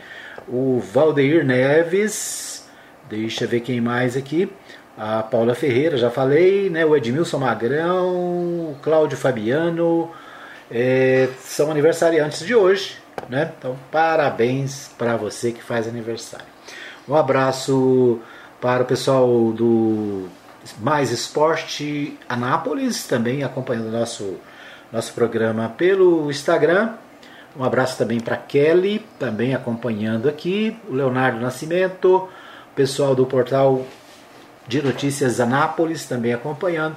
O Valdeir Neves, deixa eu ver quem mais aqui. A Paula Ferreira, já falei, né? O Edmilson Magrão, o Cláudio Fabiano, é, são aniversariantes de hoje. Né? Então, parabéns para você que faz aniversário. Um abraço para o pessoal do Mais Esporte Anápolis, também acompanhando nosso, nosso programa pelo Instagram. Um abraço também para Kelly, também acompanhando aqui. O Leonardo Nascimento, o pessoal do portal de notícias Anápolis também acompanhando.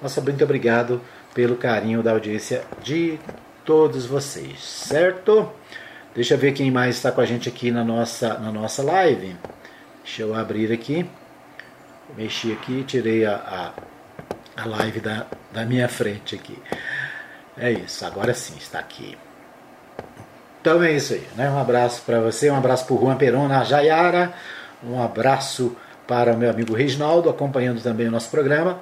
Nossa, muito obrigado pelo carinho da audiência de todos vocês, certo? Deixa eu ver quem mais está com a gente aqui na nossa, na nossa live. Deixa eu abrir aqui. Mexi aqui, tirei a, a, a live da, da minha frente aqui. É isso, agora sim está aqui. Então é isso aí, né? Um abraço para você, um abraço para o Juan Peron na Jaiara, um abraço para o meu amigo Reginaldo, acompanhando também o nosso programa.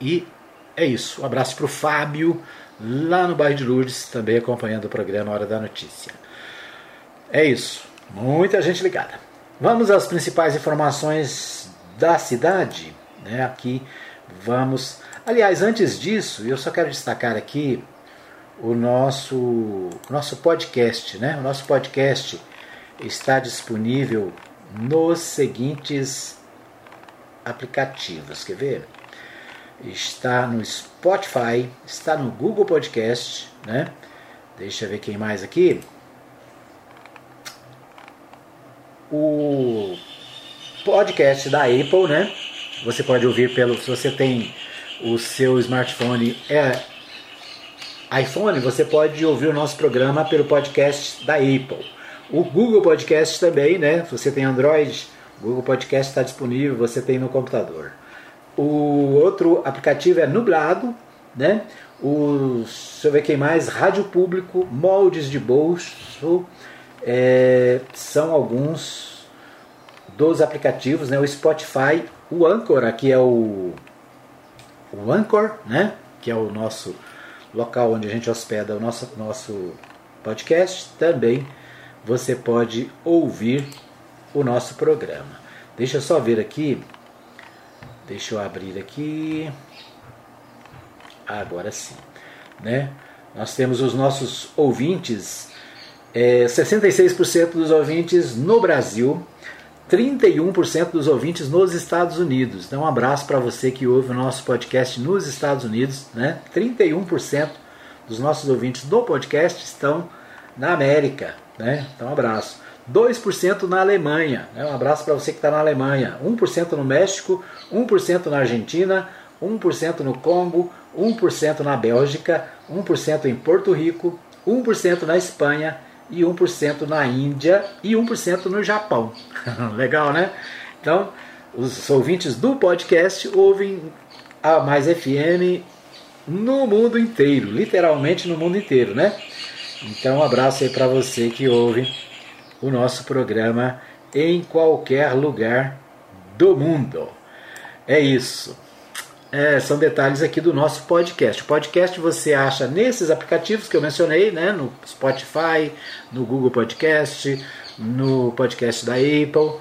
E é isso, um abraço para o Fábio, lá no bairro de Lourdes, também acompanhando o programa Hora da Notícia. É isso, muita gente ligada. Vamos às principais informações da cidade. Né? Aqui vamos. Aliás, antes disso, eu só quero destacar aqui o nosso, nosso podcast. Né? O nosso podcast está disponível nos seguintes aplicativos. Quer ver? Está no Spotify, está no Google Podcast, né? Deixa eu ver quem mais aqui. O podcast da Apple, né? Você pode ouvir pelo. Se você tem o seu smartphone é iPhone, você pode ouvir o nosso programa pelo podcast da Apple. O Google Podcast também, né? Se você tem Android, o Google Podcast está disponível, você tem no computador. O outro aplicativo é Nublado, né? O, deixa eu ver quem mais, Rádio Público, Moldes de Bolso, é, são alguns dos aplicativos, né? O Spotify, o Anchor, aqui é o, o Anchor, né? Que é o nosso local onde a gente hospeda o nosso, nosso podcast, também você pode ouvir o nosso programa. Deixa eu só ver aqui Deixa eu abrir aqui. Agora sim. Né? Nós temos os nossos ouvintes, é, 66% dos ouvintes no Brasil, 31% dos ouvintes nos Estados Unidos. Então, um abraço para você que ouve o nosso podcast nos Estados Unidos. Né? 31% dos nossos ouvintes do podcast estão na América. Né? Então, um abraço. 2% na Alemanha. Né? Um abraço para você que está na Alemanha. 1% no México, 1% na Argentina, 1% no Congo, 1% na Bélgica, 1% em Porto Rico, 1% na Espanha e 1% na Índia e 1% no Japão. Legal, né? Então, os ouvintes do podcast ouvem a Mais FM no mundo inteiro, literalmente no mundo inteiro, né? Então, um abraço aí para você que ouve o nosso programa em qualquer lugar do mundo. É isso. É, são detalhes aqui do nosso podcast. O podcast você acha nesses aplicativos que eu mencionei, né? no Spotify, no Google Podcast, no podcast da Apple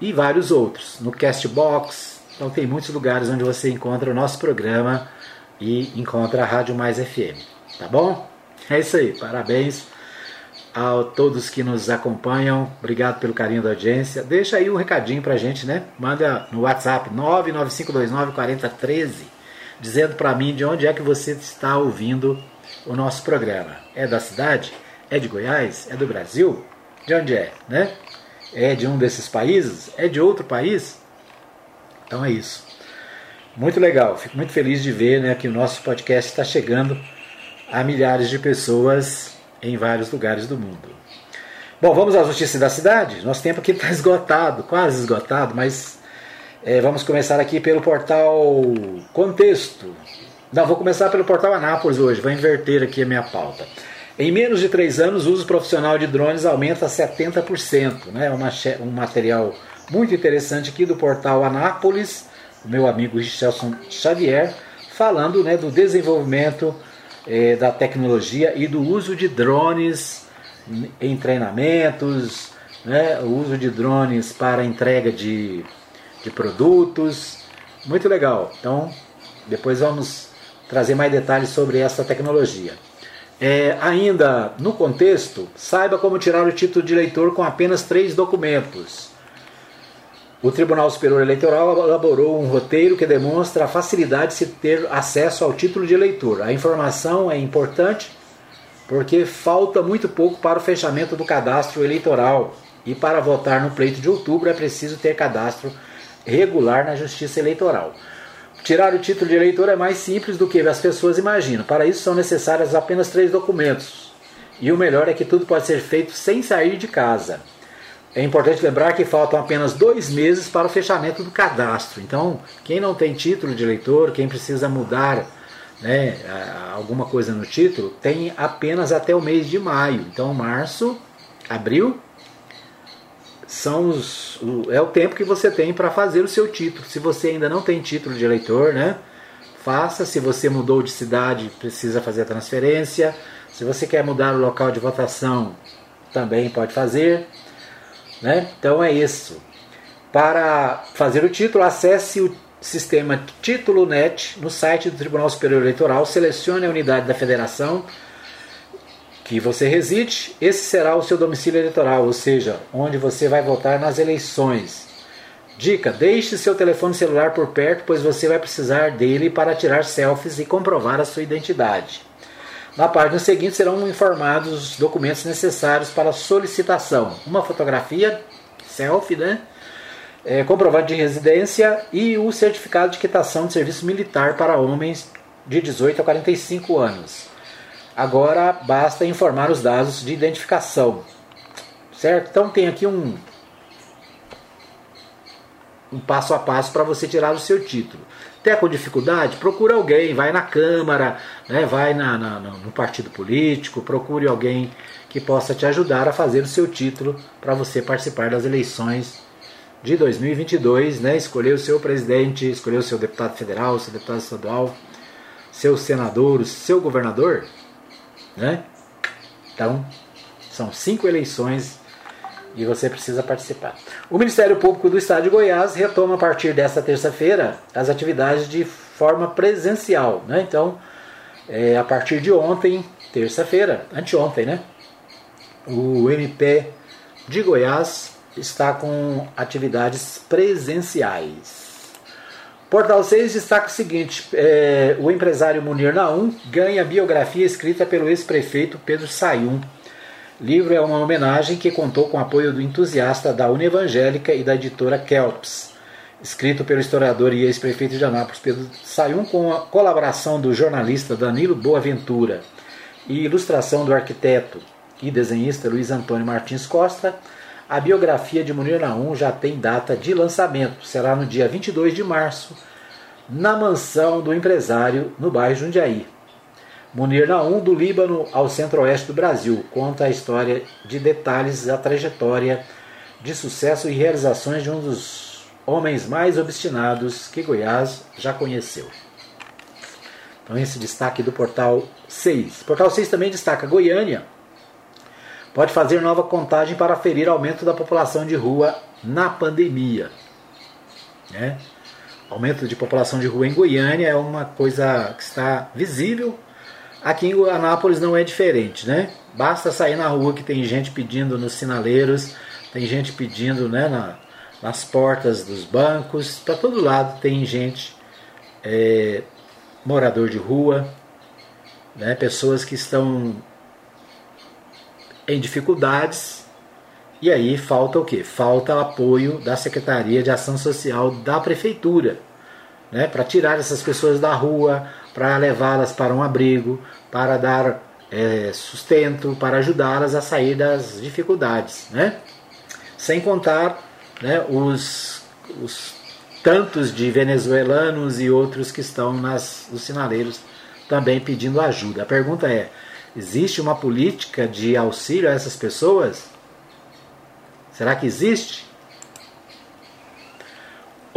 e vários outros, no Castbox. Então tem muitos lugares onde você encontra o nosso programa e encontra a Rádio Mais FM. Tá bom? É isso aí. Parabéns a todos que nos acompanham. Obrigado pelo carinho da audiência. Deixa aí um recadinho pra gente, né? Manda no WhatsApp 995294013 dizendo para mim de onde é que você está ouvindo o nosso programa. É da cidade? É de Goiás? É do Brasil? De onde é, né? É de um desses países? É de outro país? Então é isso. Muito legal, fico muito feliz de ver né, que o nosso podcast está chegando a milhares de pessoas em vários lugares do mundo. Bom, vamos às notícias da cidade? Nosso tempo aqui está esgotado, quase esgotado, mas é, vamos começar aqui pelo portal Contexto. Não, vou começar pelo portal Anápolis hoje, vou inverter aqui a minha pauta. Em menos de três anos, o uso profissional de drones aumenta 70%. Né? Uma, um material muito interessante aqui do portal Anápolis, o meu amigo Richelson Xavier, falando né, do desenvolvimento eh, da tecnologia e do uso de drones em treinamentos, né, o uso de drones para entrega de, de produtos. Muito legal. Então, depois vamos trazer mais detalhes sobre essa tecnologia. É, ainda no contexto, saiba como tirar o título de eleitor com apenas três documentos. O Tribunal Superior Eleitoral elaborou um roteiro que demonstra a facilidade de se ter acesso ao título de eleitor. A informação é importante porque falta muito pouco para o fechamento do cadastro eleitoral e para votar no pleito de outubro é preciso ter cadastro regular na Justiça Eleitoral. Tirar o título de eleitor é mais simples do que as pessoas imaginam. Para isso são necessários apenas três documentos. E o melhor é que tudo pode ser feito sem sair de casa. É importante lembrar que faltam apenas dois meses para o fechamento do cadastro. Então, quem não tem título de eleitor, quem precisa mudar né, alguma coisa no título, tem apenas até o mês de maio. Então, março, abril, são os, é o tempo que você tem para fazer o seu título. Se você ainda não tem título de eleitor, né, faça. Se você mudou de cidade, precisa fazer a transferência. Se você quer mudar o local de votação, também pode fazer. Né? Então é isso. Para fazer o título, acesse o sistema Título Net no site do Tribunal Superior Eleitoral, selecione a unidade da federação que você reside, esse será o seu domicílio eleitoral, ou seja, onde você vai votar nas eleições. Dica: deixe seu telefone celular por perto, pois você vai precisar dele para tirar selfies e comprovar a sua identidade. Na página seguinte serão informados os documentos necessários para solicitação: uma fotografia, selfie, né? É, comprovante de residência e o certificado de quitação de serviço militar para homens de 18 a 45 anos. Agora basta informar os dados de identificação, certo? Então tem aqui um, um passo a passo para você tirar o seu título. Até com dificuldade, procure alguém, vai na Câmara, né, vai na, na, no partido político, procure alguém que possa te ajudar a fazer o seu título para você participar das eleições de 2022, né, escolher o seu presidente, escolher o seu deputado federal, seu deputado estadual, seu senador, o seu governador. Né? Então, são cinco eleições e você precisa participar. O Ministério Público do Estado de Goiás retoma a partir desta terça-feira as atividades de forma presencial. Né? Então, é, a partir de ontem, terça-feira, anteontem, né? o MP de Goiás está com atividades presenciais. Portal 6 destaca o seguinte: é, o empresário Munir Naum ganha biografia escrita pelo ex-prefeito Pedro Sayum livro é uma homenagem que contou com o apoio do entusiasta da Unevangélica e da editora Kelps. Escrito pelo historiador e ex-prefeito de Anápolis, Pedro Sayum, com a colaboração do jornalista Danilo Boaventura e ilustração do arquiteto e desenhista Luiz Antônio Martins Costa, a biografia de Munir Naum já tem data de lançamento. Será no dia 22 de março, na mansão do empresário, no bairro Jundiaí. Munir Naum, do Líbano ao centro-oeste do Brasil, conta a história de detalhes da trajetória de sucesso e realizações de um dos homens mais obstinados que Goiás já conheceu. Então, esse destaque do Portal 6. Portal 6 também destaca Goiânia. Pode fazer nova contagem para ferir aumento da população de rua na pandemia. Né? Aumento de população de rua em Goiânia é uma coisa que está visível Aqui em Anápolis não é diferente, né? Basta sair na rua que tem gente pedindo nos sinaleiros, tem gente pedindo né, na, nas portas dos bancos, para todo lado tem gente, é, morador de rua, né, pessoas que estão em dificuldades E aí falta o quê? Falta apoio da Secretaria de Ação Social da Prefeitura, né? para tirar essas pessoas da rua, para levá-las para um abrigo, para dar é, sustento, para ajudá-las a sair das dificuldades. Né? Sem contar né, os, os tantos de venezuelanos e outros que estão nas, nos sinaleiros também pedindo ajuda. A pergunta é: existe uma política de auxílio a essas pessoas? Será que existe?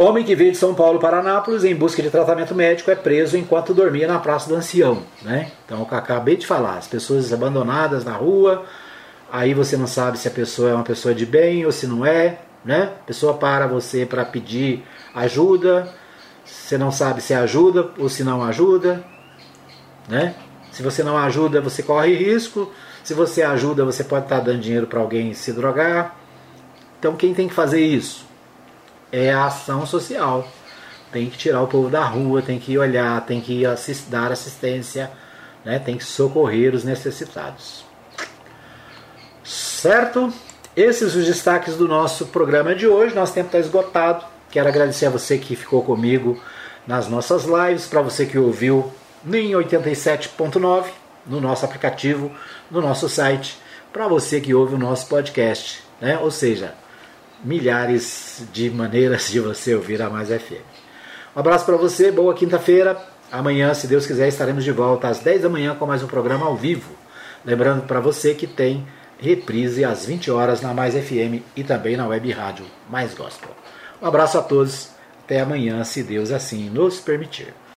Homem que veio de São Paulo para Anápolis em busca de tratamento médico é preso enquanto dormia na Praça do Ancião. Né? Então, o que eu acabei de falar, as pessoas abandonadas na rua, aí você não sabe se a pessoa é uma pessoa de bem ou se não é. Né? A pessoa para você para pedir ajuda, você não sabe se ajuda ou se não ajuda. Né? Se você não ajuda, você corre risco. Se você ajuda, você pode estar dando dinheiro para alguém se drogar. Então, quem tem que fazer isso? É a ação social. Tem que tirar o povo da rua, tem que olhar, tem que assist, dar assistência, né? tem que socorrer os necessitados. Certo? Esses os destaques do nosso programa de hoje. Nosso tempo está esgotado. Quero agradecer a você que ficou comigo nas nossas lives, para você que ouviu em 87.9 no nosso aplicativo, no nosso site, para você que ouve o nosso podcast, né? Ou seja, milhares de maneiras de você ouvir a Mais FM. Um abraço para você, boa quinta-feira. Amanhã, se Deus quiser, estaremos de volta às 10 da manhã com mais um programa ao vivo. Lembrando para você que tem reprise às 20 horas na Mais FM e também na web rádio Mais Gospel. Um abraço a todos, até amanhã, se Deus assim nos permitir.